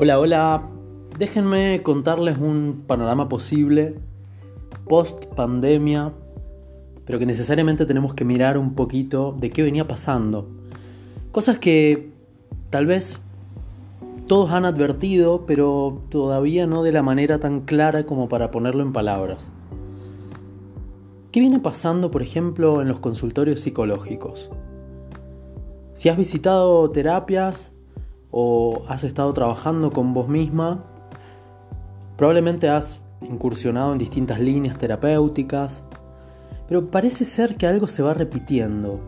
Hola, hola. Déjenme contarles un panorama posible post pandemia, pero que necesariamente tenemos que mirar un poquito de qué venía pasando. Cosas que tal vez todos han advertido, pero todavía no de la manera tan clara como para ponerlo en palabras. ¿Qué viene pasando, por ejemplo, en los consultorios psicológicos? Si has visitado terapias, o has estado trabajando con vos misma, probablemente has incursionado en distintas líneas terapéuticas, pero parece ser que algo se va repitiendo.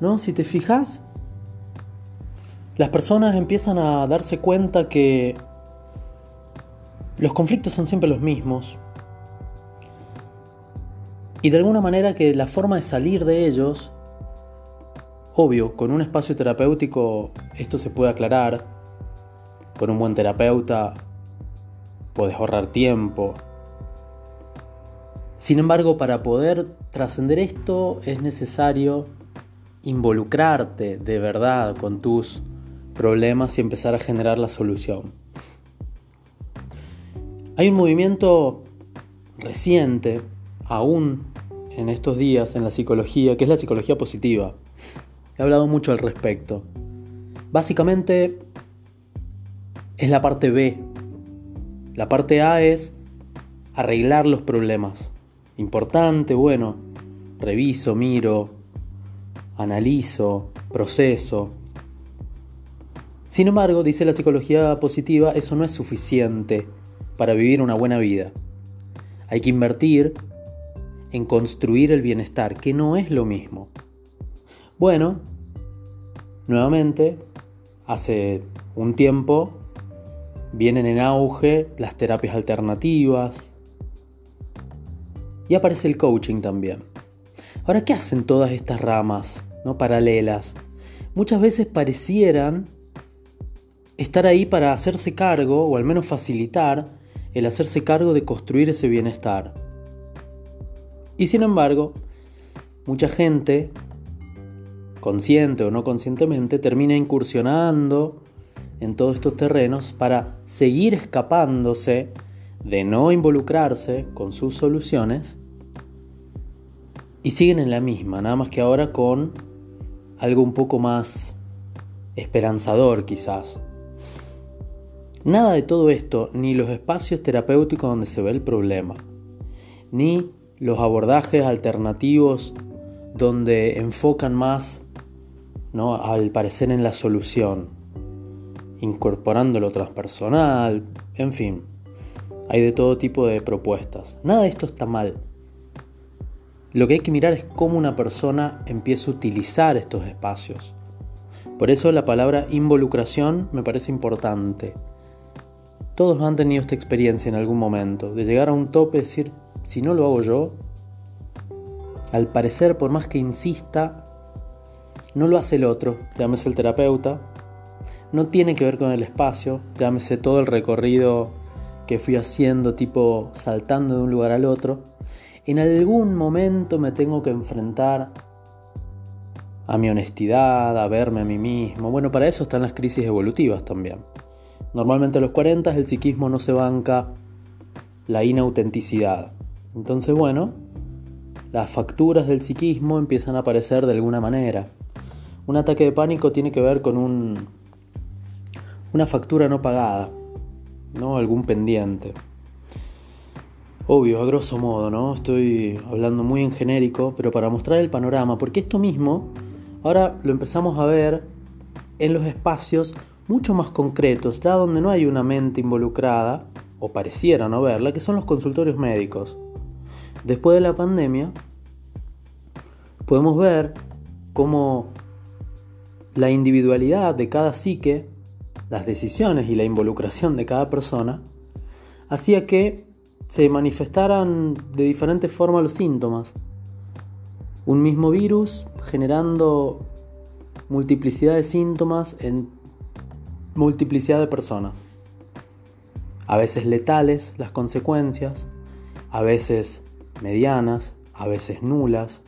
¿No? Si te fijas, las personas empiezan a darse cuenta que los conflictos son siempre los mismos. Y de alguna manera que la forma de salir de ellos Obvio, con un espacio terapéutico esto se puede aclarar. Con un buen terapeuta puedes ahorrar tiempo. Sin embargo, para poder trascender esto es necesario involucrarte de verdad con tus problemas y empezar a generar la solución. Hay un movimiento reciente, aún en estos días, en la psicología, que es la psicología positiva. He hablado mucho al respecto. Básicamente es la parte B. La parte A es arreglar los problemas. Importante, bueno, reviso, miro, analizo, proceso. Sin embargo, dice la psicología positiva, eso no es suficiente para vivir una buena vida. Hay que invertir en construir el bienestar, que no es lo mismo. Bueno, nuevamente, hace un tiempo vienen en auge las terapias alternativas y aparece el coaching también. Ahora, ¿qué hacen todas estas ramas no paralelas? Muchas veces parecieran estar ahí para hacerse cargo o al menos facilitar el hacerse cargo de construir ese bienestar. Y sin embargo, mucha gente consciente o no conscientemente, termina incursionando en todos estos terrenos para seguir escapándose de no involucrarse con sus soluciones y siguen en la misma, nada más que ahora con algo un poco más esperanzador quizás. Nada de todo esto, ni los espacios terapéuticos donde se ve el problema, ni los abordajes alternativos donde enfocan más ¿no? al parecer en la solución, incorporando lo transpersonal, en fin, hay de todo tipo de propuestas. Nada de esto está mal. Lo que hay que mirar es cómo una persona empieza a utilizar estos espacios. Por eso la palabra involucración me parece importante. Todos han tenido esta experiencia en algún momento, de llegar a un tope y decir, si no lo hago yo, al parecer por más que insista, no lo hace el otro, llámese el terapeuta, no tiene que ver con el espacio, llámese todo el recorrido que fui haciendo, tipo saltando de un lugar al otro. En algún momento me tengo que enfrentar a mi honestidad, a verme a mí mismo. Bueno, para eso están las crisis evolutivas también. Normalmente a los 40 el psiquismo no se banca la inautenticidad. Entonces, bueno, las facturas del psiquismo empiezan a aparecer de alguna manera. Un ataque de pánico tiene que ver con un, una factura no pagada, ¿no? Algún pendiente. Obvio, a grosso modo, ¿no? Estoy hablando muy en genérico, pero para mostrar el panorama, porque esto mismo ahora lo empezamos a ver en los espacios mucho más concretos, ya donde no hay una mente involucrada, o pareciera no verla, que son los consultorios médicos. Después de la pandemia, podemos ver cómo la individualidad de cada psique, las decisiones y la involucración de cada persona, hacía que se manifestaran de diferentes formas los síntomas. Un mismo virus generando multiplicidad de síntomas en multiplicidad de personas. A veces letales las consecuencias, a veces medianas, a veces nulas.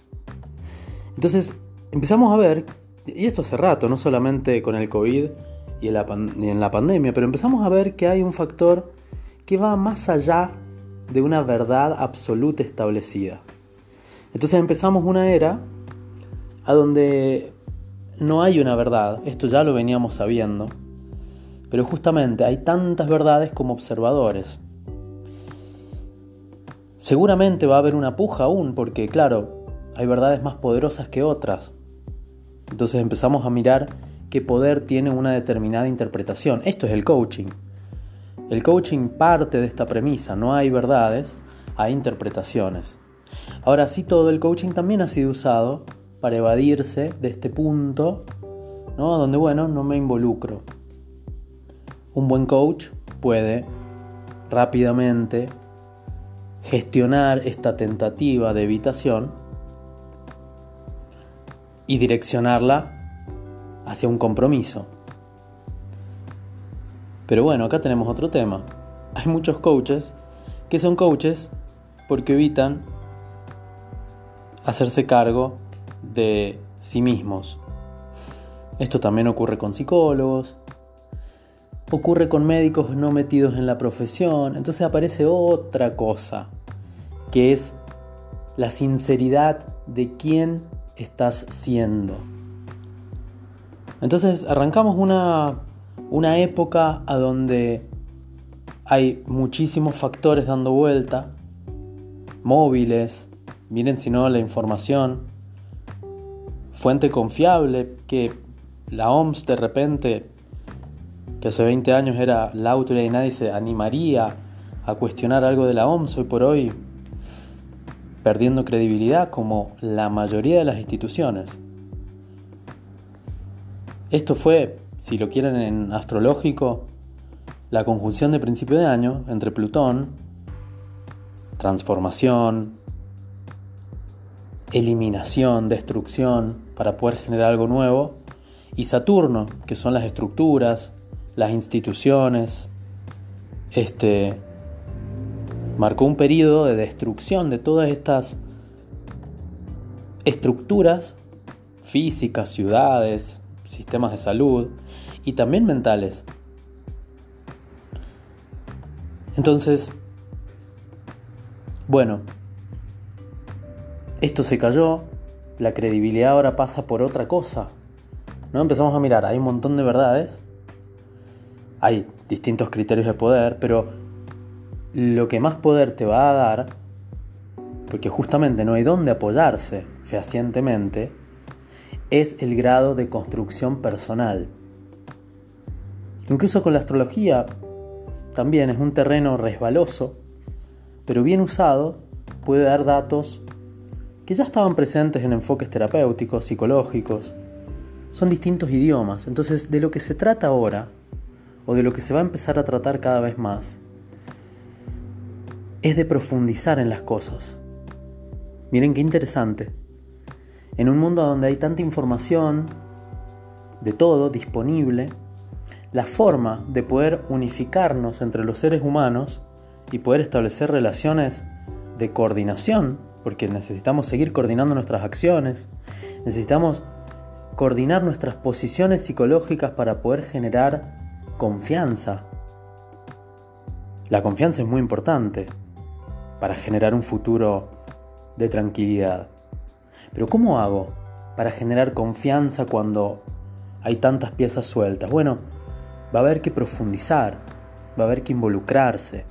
Entonces empezamos a ver y esto hace rato, no solamente con el COVID y en, la pandemia, pero empezamos a ver que hay un factor que va más allá de una verdad absoluta establecida. Entonces empezamos una era a donde no hay una verdad, esto ya lo veníamos sabiendo, pero justamente hay tantas verdades como observadores. Seguramente va a haber una puja aún, porque claro, hay verdades más poderosas que otras. Entonces empezamos a mirar qué poder tiene una determinada interpretación. Esto es el coaching. El coaching parte de esta premisa, no hay verdades, hay interpretaciones. Ahora sí, todo el coaching también ha sido usado para evadirse de este punto, ¿no? Donde, bueno, no me involucro. Un buen coach puede rápidamente gestionar esta tentativa de evitación y direccionarla hacia un compromiso. Pero bueno, acá tenemos otro tema. Hay muchos coaches que son coaches porque evitan hacerse cargo de sí mismos. Esto también ocurre con psicólogos, ocurre con médicos no metidos en la profesión, entonces aparece otra cosa, que es la sinceridad de quién estás siendo. Entonces arrancamos una, una época a donde hay muchísimos factores dando vuelta, móviles, miren si no la información, fuente confiable, que la OMS de repente, que hace 20 años era la autoridad y nadie se animaría a cuestionar algo de la OMS, hoy por hoy perdiendo credibilidad como la mayoría de las instituciones. Esto fue, si lo quieren en astrológico, la conjunción de principio de año entre Plutón, transformación, eliminación, destrucción, para poder generar algo nuevo, y Saturno, que son las estructuras, las instituciones, este, marcó un periodo de destrucción de todas estas estructuras físicas, ciudades, sistemas de salud y también mentales. Entonces, bueno, esto se cayó, la credibilidad ahora pasa por otra cosa. ¿No? Empezamos a mirar, hay un montón de verdades, hay distintos criterios de poder, pero lo que más poder te va a dar, porque justamente no hay dónde apoyarse fehacientemente, es el grado de construcción personal. Incluso con la astrología también es un terreno resbaloso, pero bien usado puede dar datos que ya estaban presentes en enfoques terapéuticos, psicológicos. Son distintos idiomas. Entonces, de lo que se trata ahora, o de lo que se va a empezar a tratar cada vez más, es de profundizar en las cosas. Miren qué interesante. En un mundo donde hay tanta información, de todo disponible, la forma de poder unificarnos entre los seres humanos y poder establecer relaciones de coordinación porque necesitamos seguir coordinando nuestras acciones, necesitamos coordinar nuestras posiciones psicológicas para poder generar confianza. La confianza es muy importante para generar un futuro de tranquilidad. Pero ¿cómo hago para generar confianza cuando hay tantas piezas sueltas? Bueno, va a haber que profundizar, va a haber que involucrarse.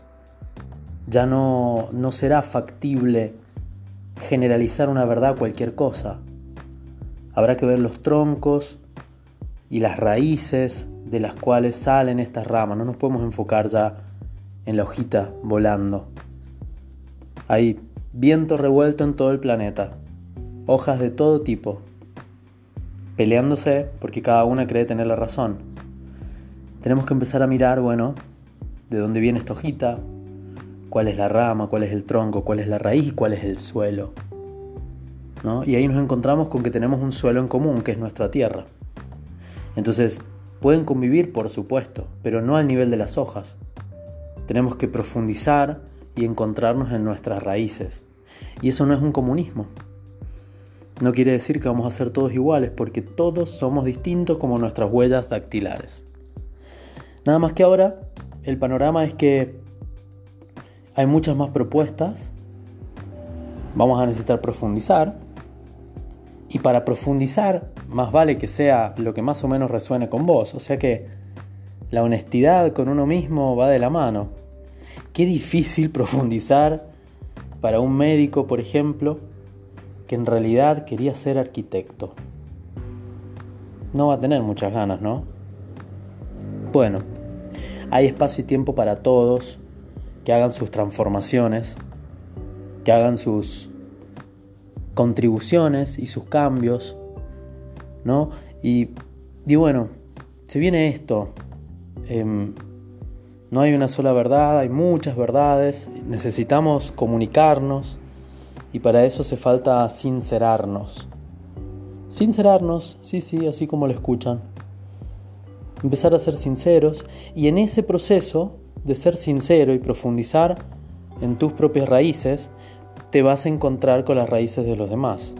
Ya no, no será factible generalizar una verdad cualquier cosa. Habrá que ver los troncos y las raíces de las cuales salen estas ramas. No nos podemos enfocar ya en la hojita volando. Hay viento revuelto en todo el planeta, hojas de todo tipo, peleándose porque cada una cree tener la razón. Tenemos que empezar a mirar, bueno, de dónde viene esta hojita, cuál es la rama, cuál es el tronco, cuál es la raíz, cuál es el suelo. ¿no? Y ahí nos encontramos con que tenemos un suelo en común, que es nuestra tierra. Entonces, pueden convivir, por supuesto, pero no al nivel de las hojas. Tenemos que profundizar y encontrarnos en nuestras raíces. Y eso no es un comunismo. No quiere decir que vamos a ser todos iguales, porque todos somos distintos como nuestras huellas dactilares. Nada más que ahora el panorama es que hay muchas más propuestas, vamos a necesitar profundizar, y para profundizar, más vale que sea lo que más o menos resuene con vos. O sea que la honestidad con uno mismo va de la mano. Qué difícil profundizar para un médico, por ejemplo, que en realidad quería ser arquitecto. No va a tener muchas ganas, ¿no? Bueno, hay espacio y tiempo para todos que hagan sus transformaciones, que hagan sus contribuciones y sus cambios, ¿no? Y, y bueno, se viene esto. Em, no hay una sola verdad, hay muchas verdades, necesitamos comunicarnos y para eso hace falta sincerarnos. Sincerarnos, sí, sí, así como lo escuchan. Empezar a ser sinceros y en ese proceso de ser sincero y profundizar en tus propias raíces, te vas a encontrar con las raíces de los demás.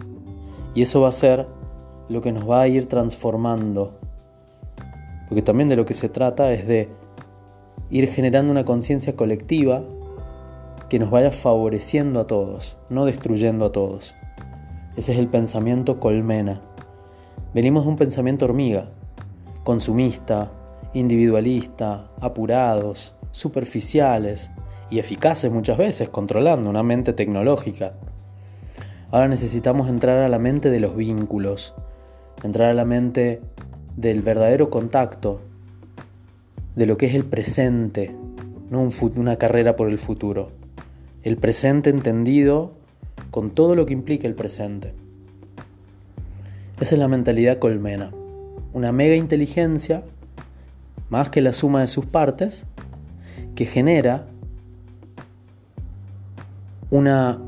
Y eso va a ser lo que nos va a ir transformando. Porque también de lo que se trata es de ir generando una conciencia colectiva que nos vaya favoreciendo a todos, no destruyendo a todos. Ese es el pensamiento colmena. Venimos de un pensamiento hormiga, consumista, individualista, apurados, superficiales, y eficaces muchas veces, controlando una mente tecnológica. Ahora necesitamos entrar a la mente de los vínculos, entrar a la mente del verdadero contacto, de lo que es el presente, no una carrera por el futuro. El presente entendido con todo lo que implica el presente. Esa es la mentalidad colmena, una mega inteligencia, más que la suma de sus partes, que genera una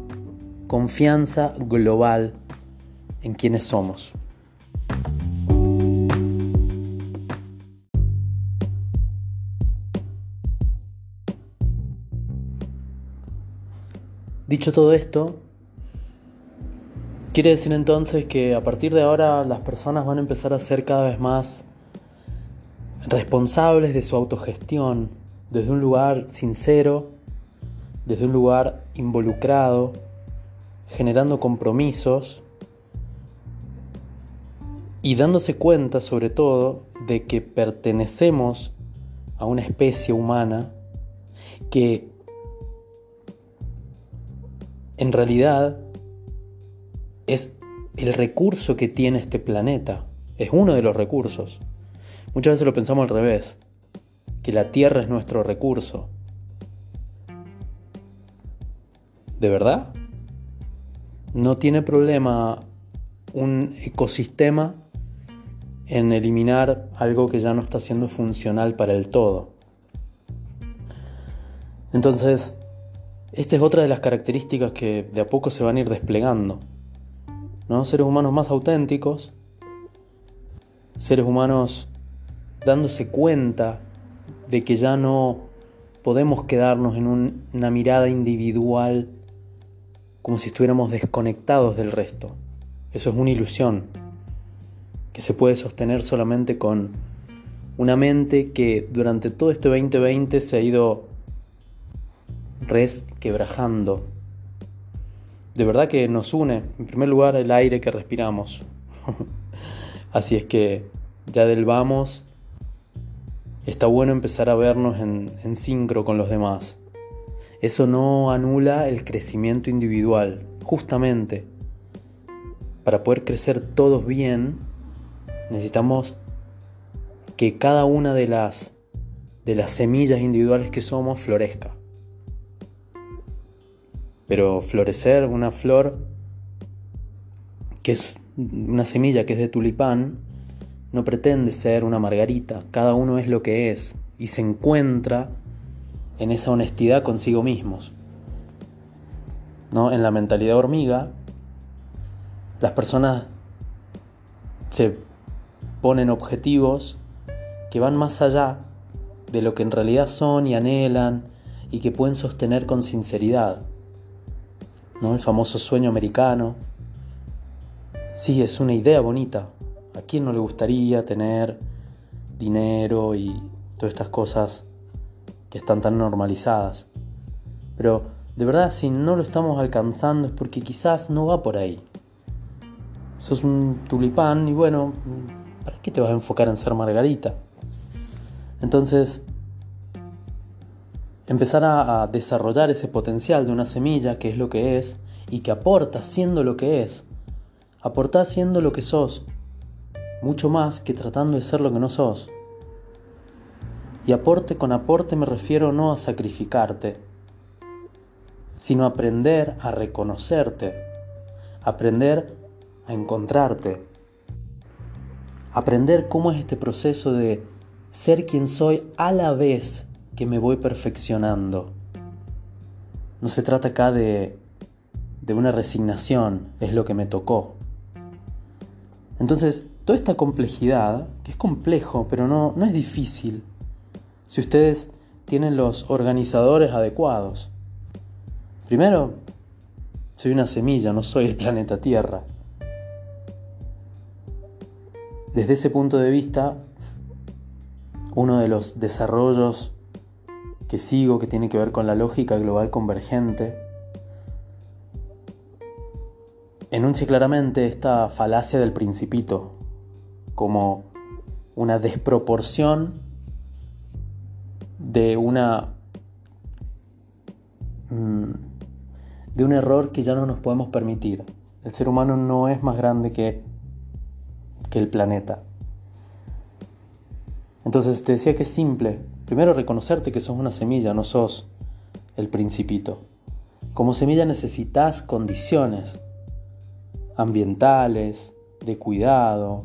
confianza global en quienes somos. Dicho todo esto, quiere decir entonces que a partir de ahora las personas van a empezar a ser cada vez más responsables de su autogestión, desde un lugar sincero, desde un lugar involucrado, generando compromisos y dándose cuenta sobre todo de que pertenecemos a una especie humana que en realidad es el recurso que tiene este planeta, es uno de los recursos. Muchas veces lo pensamos al revés, que la Tierra es nuestro recurso, ¿De verdad? No tiene problema un ecosistema en eliminar algo que ya no está siendo funcional para el todo. Entonces, esta es otra de las características que de a poco se van a ir desplegando. ¿no? Seres humanos más auténticos, seres humanos dándose cuenta de que ya no podemos quedarnos en una mirada individual como si estuviéramos desconectados del resto. Eso es una ilusión que se puede sostener solamente con una mente que durante todo este 2020 se ha ido resquebrajando. De verdad que nos une, en primer lugar, el aire que respiramos. Así es que ya del vamos, está bueno empezar a vernos en, en sincro con los demás. Eso no anula el crecimiento individual. Justamente, para poder crecer todos bien, necesitamos que cada una de las, de las semillas individuales que somos florezca. Pero florecer una flor que es una semilla que es de tulipán, no pretende ser una margarita, cada uno es lo que es y se encuentra en esa honestidad consigo mismos. ¿no? En la mentalidad hormiga, las personas se ponen objetivos que van más allá de lo que en realidad son y anhelan y que pueden sostener con sinceridad. ¿No? El famoso sueño americano. Sí, es una idea bonita. ¿A quién no le gustaría tener dinero y todas estas cosas que están tan normalizadas. Pero de verdad, si no lo estamos alcanzando es porque quizás no va por ahí. Sos un tulipán y bueno, ¿para qué te vas a enfocar en ser margarita? Entonces, empezar a, desarrollar ese potencial de una semilla, que es lo que es, y que aporta siendo lo que es. Aporta siendo lo que sos, mucho más que tratando de ser lo que no sos. Y aporte con aporte me refiero no a sacrificarte, sino aprender a reconocerte, aprender a encontrarte, aprender cómo es este proceso de ser quien soy a la vez que me voy perfeccionando. No se trata acá de, de una resignación, es lo que me tocó. Entonces, toda esta complejidad, que es complejo, pero no, no es difícil, si ustedes tienen los organizadores adecuados. Primero, soy una semilla, no soy el planeta Tierra. Desde ese punto de vista, uno de los desarrollos que sigo, que tiene que ver con la lógica global convergente, enuncia claramente esta falacia del principito como una desproporción de una mm, de un error que ya no nos podemos permitir. El ser humano no es más grande que, que el planeta. Entonces te decía que es simple. Primero reconocerte que sos una semilla, no sos el principito. Como semilla necesitas condiciones ambientales, de cuidado,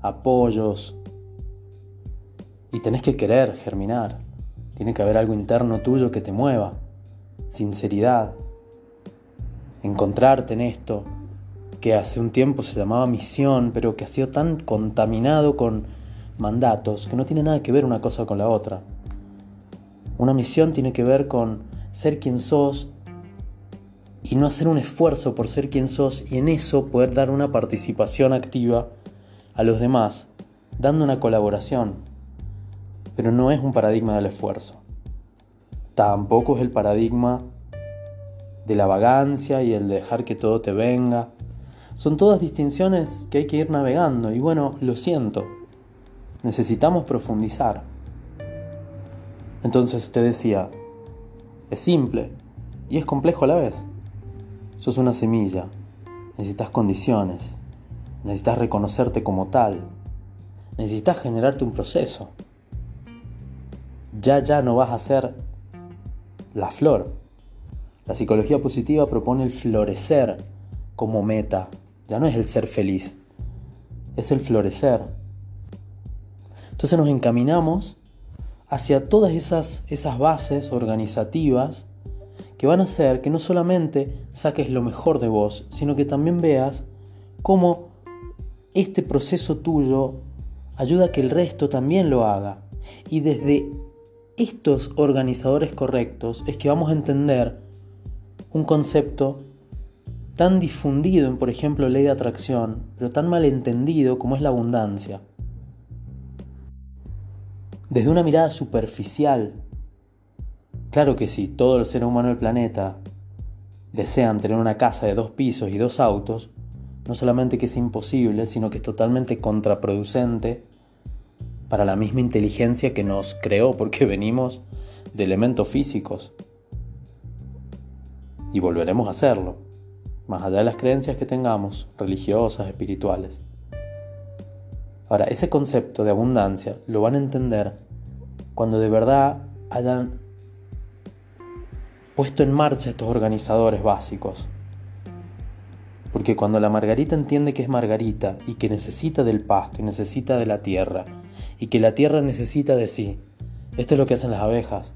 apoyos. Y tenés que querer germinar. Tiene que haber algo interno tuyo que te mueva. Sinceridad. Encontrarte en esto que hace un tiempo se llamaba misión, pero que ha sido tan contaminado con mandatos que no tiene nada que ver una cosa con la otra. Una misión tiene que ver con ser quien sos y no hacer un esfuerzo por ser quien sos y en eso poder dar una participación activa a los demás, dando una colaboración. Pero no es un paradigma del esfuerzo. Tampoco es el paradigma de la vagancia y el de dejar que todo te venga. Son todas distinciones que hay que ir navegando y bueno, lo siento, necesitamos profundizar. Entonces te decía, es simple y es complejo a la vez. Sos una semilla, necesitas condiciones, necesitas reconocerte como tal, necesitas generarte un proceso. Ya, ya no vas a ser la flor. La psicología positiva propone el florecer como meta, ya no es el ser feliz, es el florecer. Entonces nos encaminamos hacia todas esas, esas bases organizativas que van a hacer que no solamente saques lo mejor de vos, sino que también veas cómo este proceso tuyo ayuda a que el resto también lo haga. Y desde estos organizadores correctos es que vamos a entender un concepto tan difundido en, por ejemplo, ley de atracción, pero tan mal entendido como es la abundancia desde una mirada superficial. Claro que si todo el ser humano del planeta desean tener una casa de dos pisos y dos autos, no solamente que es imposible, sino que es totalmente contraproducente para la misma inteligencia que nos creó, porque venimos de elementos físicos. Y volveremos a hacerlo, más allá de las creencias que tengamos, religiosas, espirituales. Ahora, ese concepto de abundancia lo van a entender cuando de verdad hayan puesto en marcha estos organizadores básicos. Porque cuando la margarita entiende que es margarita y que necesita del pasto y necesita de la tierra y que la tierra necesita de sí, esto es lo que hacen las abejas.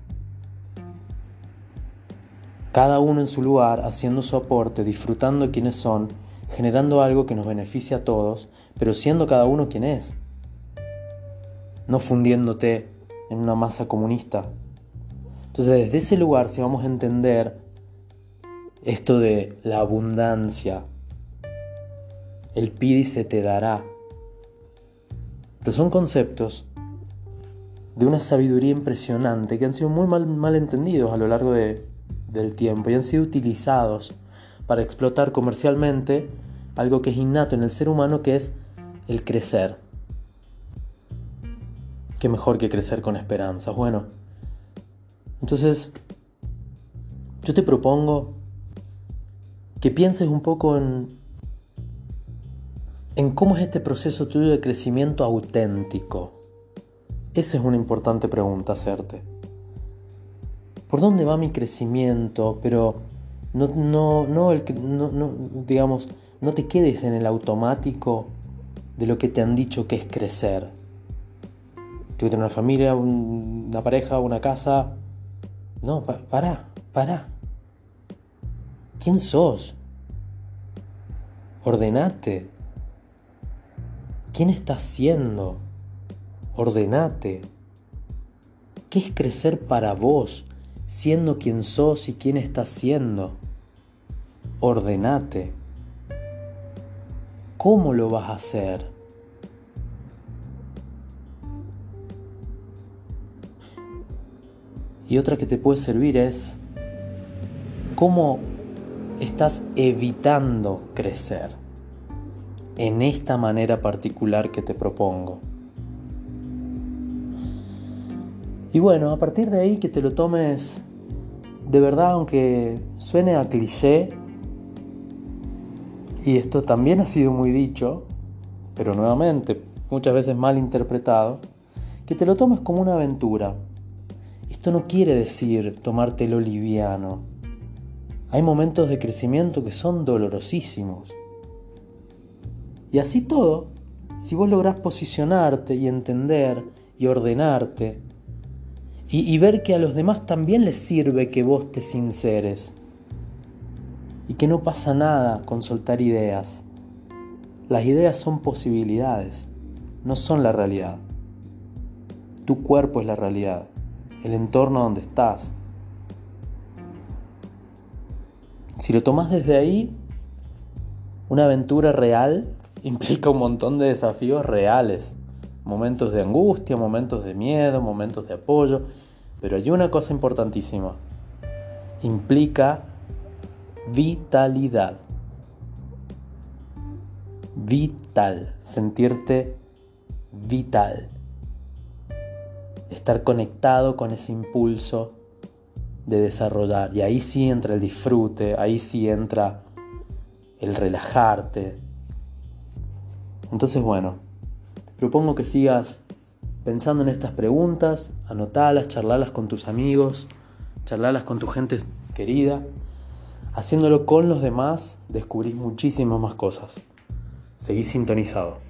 Cada uno en su lugar, haciendo su aporte, disfrutando quienes son, generando algo que nos beneficie a todos, pero siendo cada uno quien es. No fundiéndote en una masa comunista. Entonces desde ese lugar, si vamos a entender esto de la abundancia, el pide y se te dará, pero son conceptos de una sabiduría impresionante que han sido muy mal, mal entendidos a lo largo de, del tiempo y han sido utilizados para explotar comercialmente algo que es innato en el ser humano que es el crecer. Qué mejor que crecer con esperanza. Bueno, entonces yo te propongo que pienses un poco en, en cómo es este proceso tuyo de crecimiento auténtico. Esa es una importante pregunta hacerte. ¿Por dónde va mi crecimiento? Pero no, no, no, el, no, no, digamos, no te quedes en el automático de lo que te han dicho que es crecer. Tengo una familia, una pareja, una casa. No, para, para. ¿Quién sos? Ordenate. ¿Quién estás siendo? Ordenate. ¿Qué es crecer para vos, siendo quien sos y quién estás siendo? Ordenate. ¿Cómo lo vas a hacer? Y otra que te puede servir es cómo estás evitando crecer en esta manera particular que te propongo. Y bueno, a partir de ahí que te lo tomes de verdad, aunque suene a cliché, y esto también ha sido muy dicho, pero nuevamente muchas veces mal interpretado, que te lo tomes como una aventura. Esto no quiere decir tomártelo liviano. Hay momentos de crecimiento que son dolorosísimos. Y así todo, si vos lográs posicionarte y entender y ordenarte, y, ver que a los demás también les sirve que vos te sinceres, y que no pasa nada con soltar ideas. Las ideas son posibilidades, no son la realidad. Tu cuerpo es la realidad, el entorno donde estás. Si lo tomas desde ahí, una aventura real implica un montón de desafíos reales, momentos de angustia, momentos de miedo, momentos de apoyo, pero hay una cosa importantísima, implica vitalidad. Vital, sentirte vital. Estar conectado con ese impulso de desarrollar. Y ahí sí entra el disfrute, ahí sí entra el relajarte. Entonces, bueno, propongo que sigas pensando en estas preguntas, anotalas, charlalas con tus amigos, charlalas con tu gente querida. Haciéndolo con los demás, descubrís muchísimas más cosas. Seguís sintonizado.